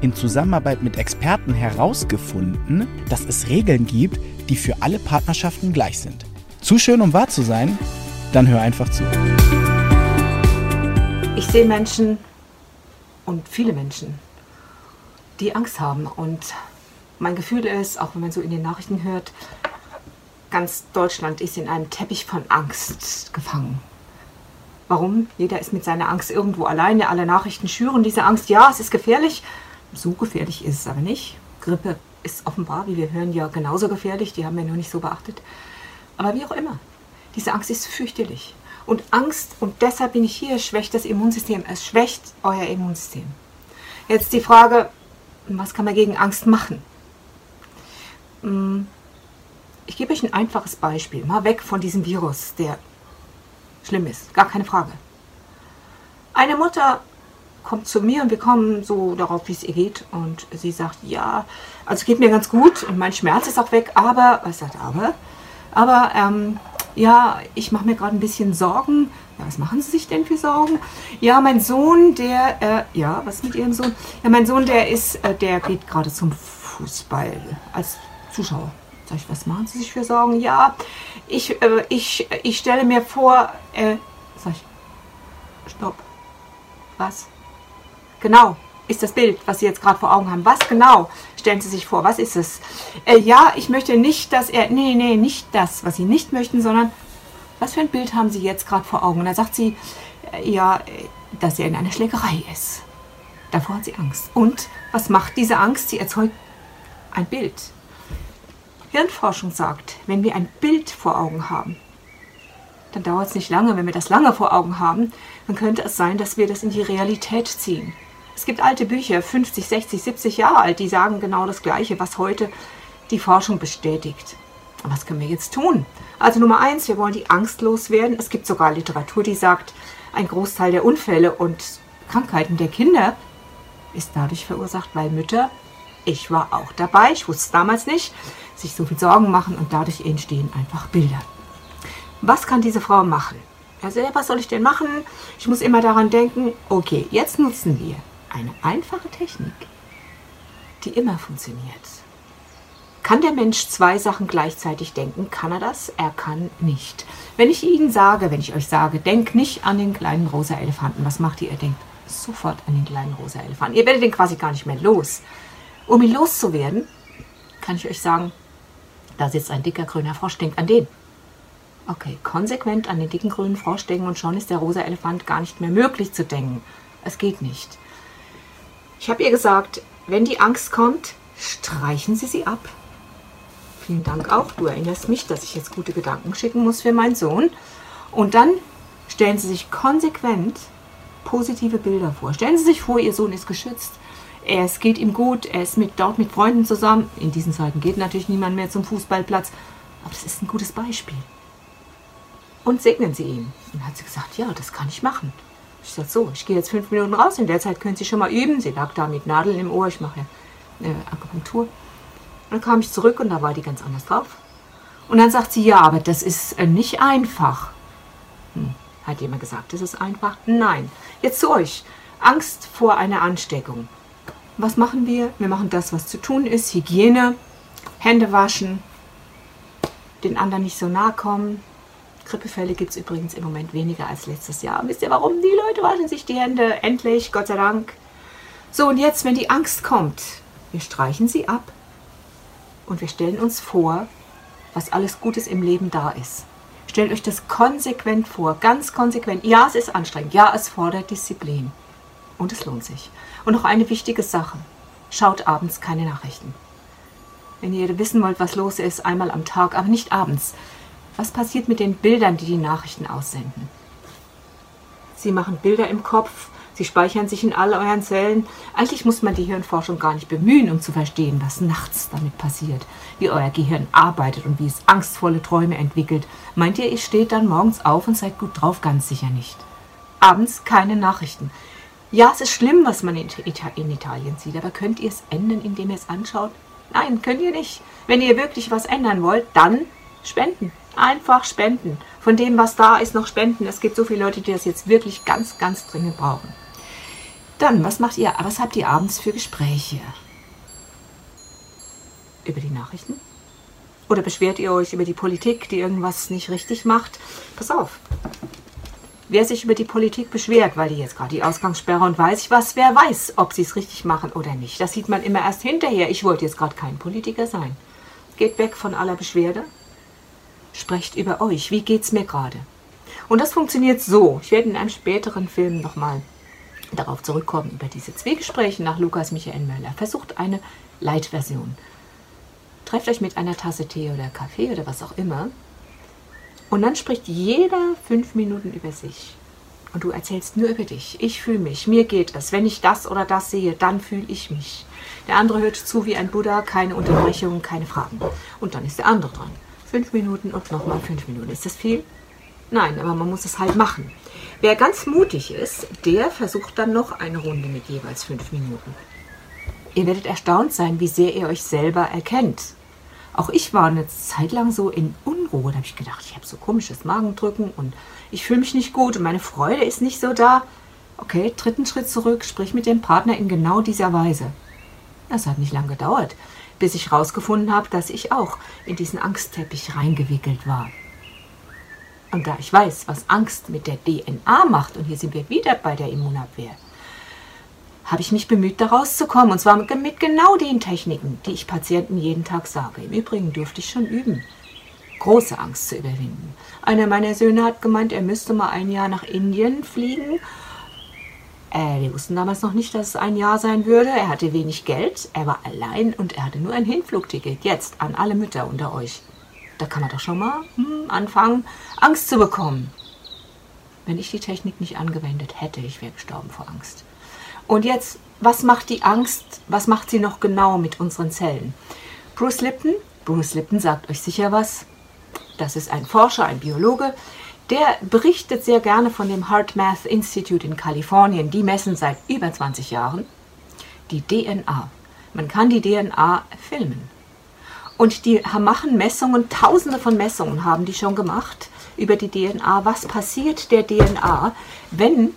in Zusammenarbeit mit Experten herausgefunden, dass es Regeln gibt, die für alle Partnerschaften gleich sind. Zu schön, um wahr zu sein? Dann hör einfach zu. Ich sehe Menschen und viele Menschen, die Angst haben. Und mein Gefühl ist, auch wenn man so in den Nachrichten hört, ganz Deutschland ist in einem Teppich von Angst gefangen. Warum? Jeder ist mit seiner Angst irgendwo alleine. Alle Nachrichten schüren diese Angst. Ja, es ist gefährlich. So gefährlich ist es aber nicht. Grippe ist offenbar, wie wir hören, ja genauso gefährlich. Die haben wir nur nicht so beachtet. Aber wie auch immer, diese Angst ist fürchterlich. Und Angst, und deshalb bin ich hier, schwächt das Immunsystem. Es schwächt euer Immunsystem. Jetzt die Frage, was kann man gegen Angst machen? Hm, ich gebe euch ein einfaches Beispiel. Mal weg von diesem Virus, der schlimm ist. Gar keine Frage. Eine Mutter kommt zu mir und wir kommen so darauf, wie es ihr geht. Und sie sagt, ja, also geht mir ganz gut und mein Schmerz ist auch weg, aber, was sagt aber? Aber, ähm, ja, ich mache mir gerade ein bisschen Sorgen. Ja, was machen Sie sich denn für Sorgen? Ja, mein Sohn, der, äh, ja, was mit Ihrem Sohn? Ja, mein Sohn, der ist, äh, der geht gerade zum Fußball als Zuschauer. Sag ich, was machen Sie sich für Sorgen? Ja, ich, äh, ich, ich stelle mir vor, äh, sag ich, stopp. Was? Genau, ist das Bild, was Sie jetzt gerade vor Augen haben. Was genau stellen Sie sich vor? Was ist es? Äh, ja, ich möchte nicht, dass er. Nee, nee, nicht das, was Sie nicht möchten, sondern was für ein Bild haben Sie jetzt gerade vor Augen? Und da sagt sie, äh, ja, äh, dass er in einer Schlägerei ist. Davor hat sie Angst. Und was macht diese Angst? Sie erzeugt ein Bild. Hirnforschung sagt, wenn wir ein Bild vor Augen haben, dann dauert es nicht lange. Wenn wir das lange vor Augen haben, dann könnte es sein, dass wir das in die Realität ziehen. Es gibt alte Bücher, 50, 60, 70 Jahre alt, die sagen genau das Gleiche, was heute die Forschung bestätigt. Was können wir jetzt tun? Also Nummer eins, wir wollen die Angst loswerden. Es gibt sogar Literatur, die sagt, ein Großteil der Unfälle und Krankheiten der Kinder ist dadurch verursacht, weil Mütter, ich war auch dabei, ich wusste es damals nicht, sich so viel Sorgen machen und dadurch entstehen einfach Bilder. Was kann diese Frau machen? Also, was soll ich denn machen? Ich muss immer daran denken, okay, jetzt nutzen wir eine einfache Technik, die immer funktioniert. Kann der Mensch zwei Sachen gleichzeitig denken? Kann er das? Er kann nicht. Wenn ich Ihnen sage, wenn ich euch sage, denk nicht an den kleinen rosa Elefanten, was macht ihr? Ihr denkt sofort an den kleinen rosa Elefanten. Ihr werdet den quasi gar nicht mehr los. Um ihn loszuwerden, kann ich euch sagen, da sitzt ein dicker grüner Frosch, denkt an den. Okay, konsequent an den dicken grünen Frosch denken und schon ist der rosa Elefant gar nicht mehr möglich zu denken. Es geht nicht. Ich habe ihr gesagt, wenn die Angst kommt, streichen Sie sie ab. Vielen Dank auch. Du erinnerst mich, dass ich jetzt gute Gedanken schicken muss für meinen Sohn. Und dann stellen Sie sich konsequent positive Bilder vor. Stellen Sie sich vor, Ihr Sohn ist geschützt. Es geht ihm gut, er ist mit, dort mit Freunden zusammen. In diesen Zeiten geht natürlich niemand mehr zum Fußballplatz. Aber das ist ein gutes Beispiel. Und segnen Sie ihn. Und dann hat sie gesagt, ja, das kann ich machen. Ich sagte so, ich gehe jetzt fünf Minuten raus, in der Zeit können Sie schon mal üben. Sie lag da mit Nadeln im Ohr, ich mache ja äh, Akupunktur. Dann kam ich zurück und da war die ganz anders drauf. Und dann sagt sie, ja, aber das ist äh, nicht einfach. Hm, hat jemand gesagt, das ist einfach? Nein. Jetzt zu euch. Angst vor einer Ansteckung. Was machen wir? Wir machen das, was zu tun ist. Hygiene, Hände waschen, den anderen nicht so nahe kommen, Grippefälle gibt es übrigens im Moment weniger als letztes Jahr. Wisst ihr warum? Die Leute waschen sich die Hände. Endlich, Gott sei Dank. So, und jetzt, wenn die Angst kommt, wir streichen sie ab und wir stellen uns vor, was alles Gutes im Leben da ist. Stellt euch das konsequent vor, ganz konsequent. Ja, es ist anstrengend. Ja, es fordert Disziplin. Und es lohnt sich. Und noch eine wichtige Sache. Schaut abends keine Nachrichten. Wenn ihr wissen wollt, was los ist, einmal am Tag, aber nicht abends. Was passiert mit den Bildern, die die Nachrichten aussenden? Sie machen Bilder im Kopf, Sie speichern sich in all euren Zellen. Eigentlich muss man die Hirnforschung gar nicht bemühen, um zu verstehen, was nachts damit passiert, wie euer Gehirn arbeitet und wie es angstvolle Träume entwickelt. Meint ihr, ihr steht dann morgens auf und seid gut drauf? Ganz sicher nicht. Abends keine Nachrichten. Ja, es ist schlimm, was man in, Italien sieht, aber könnt ihr es ändern, indem ihr es anschaut? Nein, könnt ihr nicht. Wenn ihr wirklich was ändern wollt, dann spenden. Einfach spenden. Von dem, was da ist, noch spenden. Es gibt so viele Leute, die das jetzt wirklich ganz, ganz dringend brauchen. Dann, was macht ihr, was habt ihr abends für Gespräche? Über die Nachrichten? Oder beschwert ihr euch über die Politik, die irgendwas nicht richtig macht? Pass auf. Wer sich über die Politik beschwert, weil die jetzt gerade die Ausgangssperre und weiß ich was, wer weiß, ob sie es richtig machen oder nicht. Das sieht man immer erst hinterher. Ich wollte jetzt gerade kein Politiker sein. Geht weg von aller Beschwerde. Sprecht über euch. Wie geht's mir gerade? Und das funktioniert so. Ich werde in einem späteren Film nochmal darauf zurückkommen, über diese Zwiegespräche nach Lukas Michael Möller. Versucht eine Light-Version. Trefft euch mit einer Tasse Tee oder Kaffee oder was auch immer. Und dann spricht jeder fünf Minuten über sich. Und du erzählst nur über dich. Ich fühle mich, mir geht es. Wenn ich das oder das sehe, dann fühle ich mich. Der andere hört zu wie ein Buddha, keine Unterbrechungen, keine Fragen. Und dann ist der andere dran. Fünf Minuten und nochmal fünf Minuten. Ist das viel? Nein, aber man muss es halt machen. Wer ganz mutig ist, der versucht dann noch eine Runde mit jeweils fünf Minuten. Ihr werdet erstaunt sein, wie sehr ihr euch selber erkennt. Auch ich war eine Zeit lang so in Unruhe. Da habe ich gedacht, ich habe so komisches Magendrücken und ich fühle mich nicht gut und meine Freude ist nicht so da. Okay, dritten Schritt zurück, sprich mit dem Partner in genau dieser Weise. Das hat nicht lange gedauert, bis ich herausgefunden habe, dass ich auch in diesen Angstteppich reingewickelt war. Und da ich weiß, was Angst mit der DNA macht, und hier sind wir wieder bei der Immunabwehr, habe ich mich bemüht, da rauszukommen. Und zwar mit genau den Techniken, die ich Patienten jeden Tag sage. Im Übrigen durfte ich schon üben, große Angst zu überwinden. Einer meiner Söhne hat gemeint, er müsste mal ein Jahr nach Indien fliegen. Äh, wir wussten damals noch nicht, dass es ein Jahr sein würde. Er hatte wenig Geld, er war allein und er hatte nur ein Hinflugticket. Jetzt an alle Mütter unter euch. Da kann man doch schon mal hm, anfangen, Angst zu bekommen. Wenn ich die Technik nicht angewendet hätte, ich wäre gestorben vor Angst. Und jetzt, was macht die Angst, was macht sie noch genau mit unseren Zellen? Bruce Lipton, Bruce Lipton sagt euch sicher was, das ist ein Forscher, ein Biologe, der berichtet sehr gerne von dem Heart Math Institute in Kalifornien. Die messen seit über 20 Jahren die DNA. Man kann die DNA filmen. Und die machen Messungen, tausende von Messungen haben die schon gemacht über die DNA. Was passiert der DNA, wenn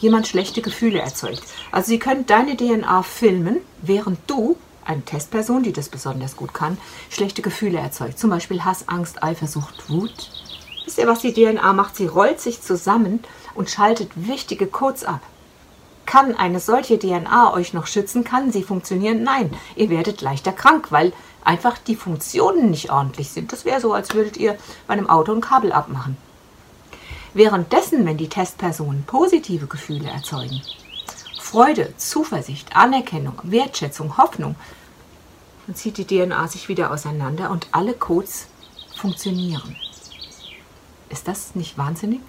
jemand schlechte Gefühle erzeugt? Also sie können deine DNA filmen, während du, eine Testperson, die das besonders gut kann, schlechte Gefühle erzeugt. Zum Beispiel Hass, Angst, Eifersucht, Wut. Wisst ihr, was die DNA macht? Sie rollt sich zusammen und schaltet wichtige Codes ab. Kann eine solche DNA euch noch schützen? Kann sie funktionieren? Nein, ihr werdet leichter krank, weil einfach die Funktionen nicht ordentlich sind. Das wäre so, als würdet ihr bei einem Auto ein Kabel abmachen. Währenddessen, wenn die Testpersonen positive Gefühle erzeugen, Freude, Zuversicht, Anerkennung, Wertschätzung, Hoffnung, dann zieht die DNA sich wieder auseinander und alle Codes funktionieren. Ist das nicht wahnsinnig?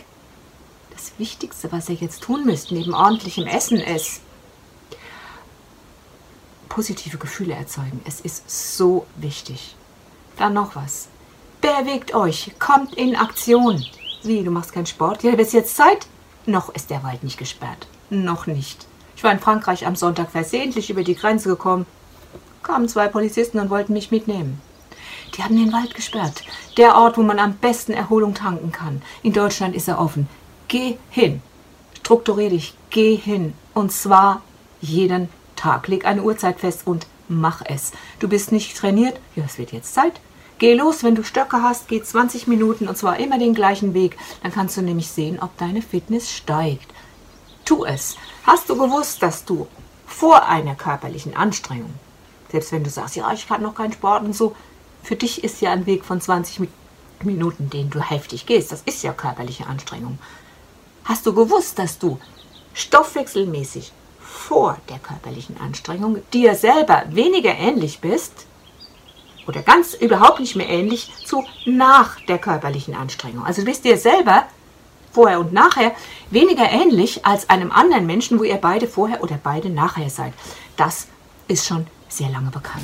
Das Wichtigste, was ihr jetzt tun müsst, neben ordentlichem Essen, ist, positive Gefühle erzeugen. Es ist so wichtig. Dann noch was. Bewegt euch, kommt in Aktion. Wie, du machst keinen Sport? Ja, bis jetzt Zeit? Noch ist der Wald nicht gesperrt. Noch nicht. Ich war in Frankreich am Sonntag versehentlich über die Grenze gekommen. Kamen zwei Polizisten und wollten mich mitnehmen. Die haben den Wald gesperrt. Der Ort, wo man am besten Erholung tanken kann. In Deutschland ist er offen. Geh hin. Strukturier dich. Geh hin. Und zwar jeden Tag. Leg eine Uhrzeit fest und mach es. Du bist nicht trainiert? Ja, es wird jetzt Zeit. Geh los, wenn du Stöcke hast, geh 20 Minuten und zwar immer den gleichen Weg. Dann kannst du nämlich sehen, ob deine Fitness steigt. Tu es. Hast du gewusst, dass du vor einer körperlichen Anstrengung, selbst wenn du sagst, ja, ich kann noch keinen Sport und so, für dich ist ja ein Weg von 20 Minuten, den du heftig gehst, das ist ja körperliche Anstrengung. Hast du gewusst, dass du stoffwechselmäßig vor der körperlichen Anstrengung dir selber weniger ähnlich bist oder ganz überhaupt nicht mehr ähnlich zu nach der körperlichen Anstrengung. Also du bist dir selber vorher und nachher, weniger ähnlich als einem anderen Menschen, wo ihr beide vorher oder beide nachher seid. Das ist schon sehr lange bekannt.